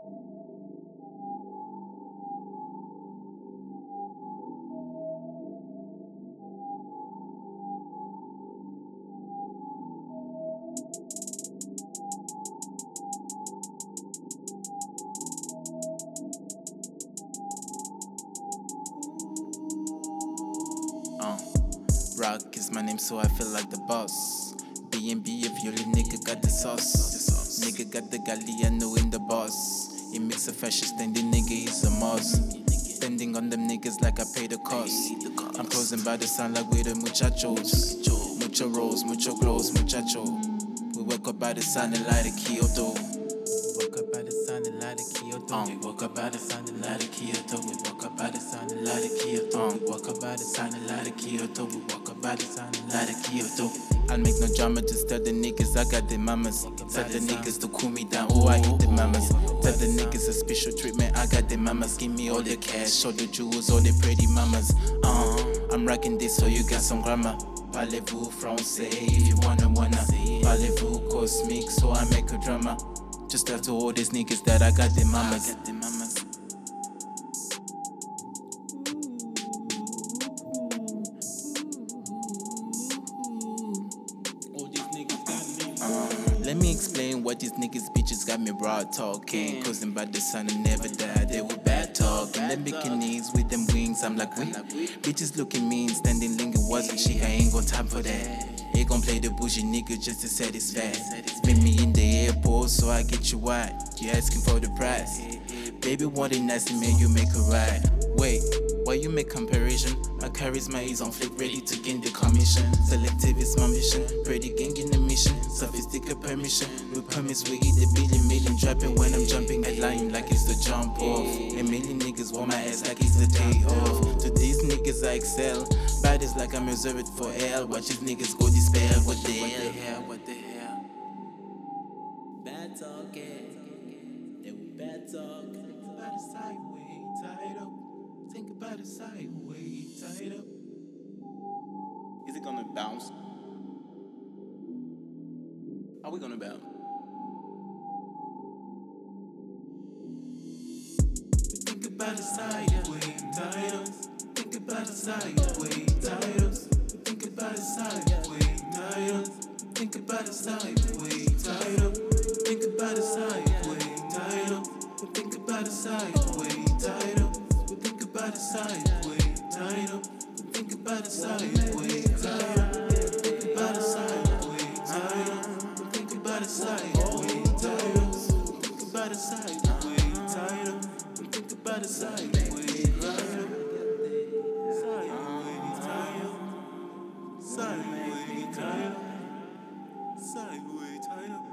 Uh, Rock is my name, so I feel like the boss. BNB if you little nigga got the sauce. Nigga got the galliano in the boss. He makes a fascist, fashion standing nigga is a must. Spending on them niggas like I pay the cost. I'm closing by the sun like we the muchachos. Mucho rolls, mucho glows, muchacho. We wake up by the sun and light a Kyoto. Um, woke up by the sun and light a Kyoto. We woke up by the sun and light a Kyoto. We woke up by the sun and light a Kyoto. We woke up by the sun and light a Kyoto. We woke up by the sun and light a Kyoto. I'll make no drama, just tell the niggas I got the mamas. Tell the niggas to cool me down, oh I hit the mamas. Tell the niggas a special treatment, I got the mamas. Give me all the cash, all the jewels, all the pretty mamas. Uh, I'm rocking this so you got some grammar. Parlez-vous français if you wanna wanna. Parlez-vous cosmic so I make a drama. Just tell to all these niggas that I got the mamas. Me explain what these niggas bitches got me broad talking. Causing by the sun and never die, they were bad talking. Them bikinis with them wings, I'm like, wait. Bitches looking mean, standing linking wasn't she? I ain't got time for that. He gon' play the bougie nigga just to satisfy. Meet me in the airport so I get you wide. You asking for the price. Baby, want it nice and man, you make a ride. Wait, why you make comparison? My charisma is on flick, ready to gain the commission. Selective is my mission, pretty gang in the mission. Sophisticated permission, we promise we eat the billion million. Dropping when I'm jumping at line like it's the jump off. A million niggas want my ass like it's the day off. To these niggas I excel, bad is like I'm reserved for hell. Watch these niggas go despair. What the hell? What the hell? What the hell? Bad talking. They were bad talk. It sideways, tied up. Think about it sideways, tied up. Is it gonna bounce? Are we gonna bounce? Think about it sideways, tied up. Think about it sideways, tied up. Think about it sideways, tied up. Think about it sideways, tied up. Think about it sideways, tied up. Think about it sideways about it sideways, tied up. Think about it sideways, tied up. Think about it sideways, tied up. Think about it sideways, tied up. Think about it sideways, tied up. Think about it sideways, tied up. Sideways, tied up. Sideways, tied up. Sideways, tied up.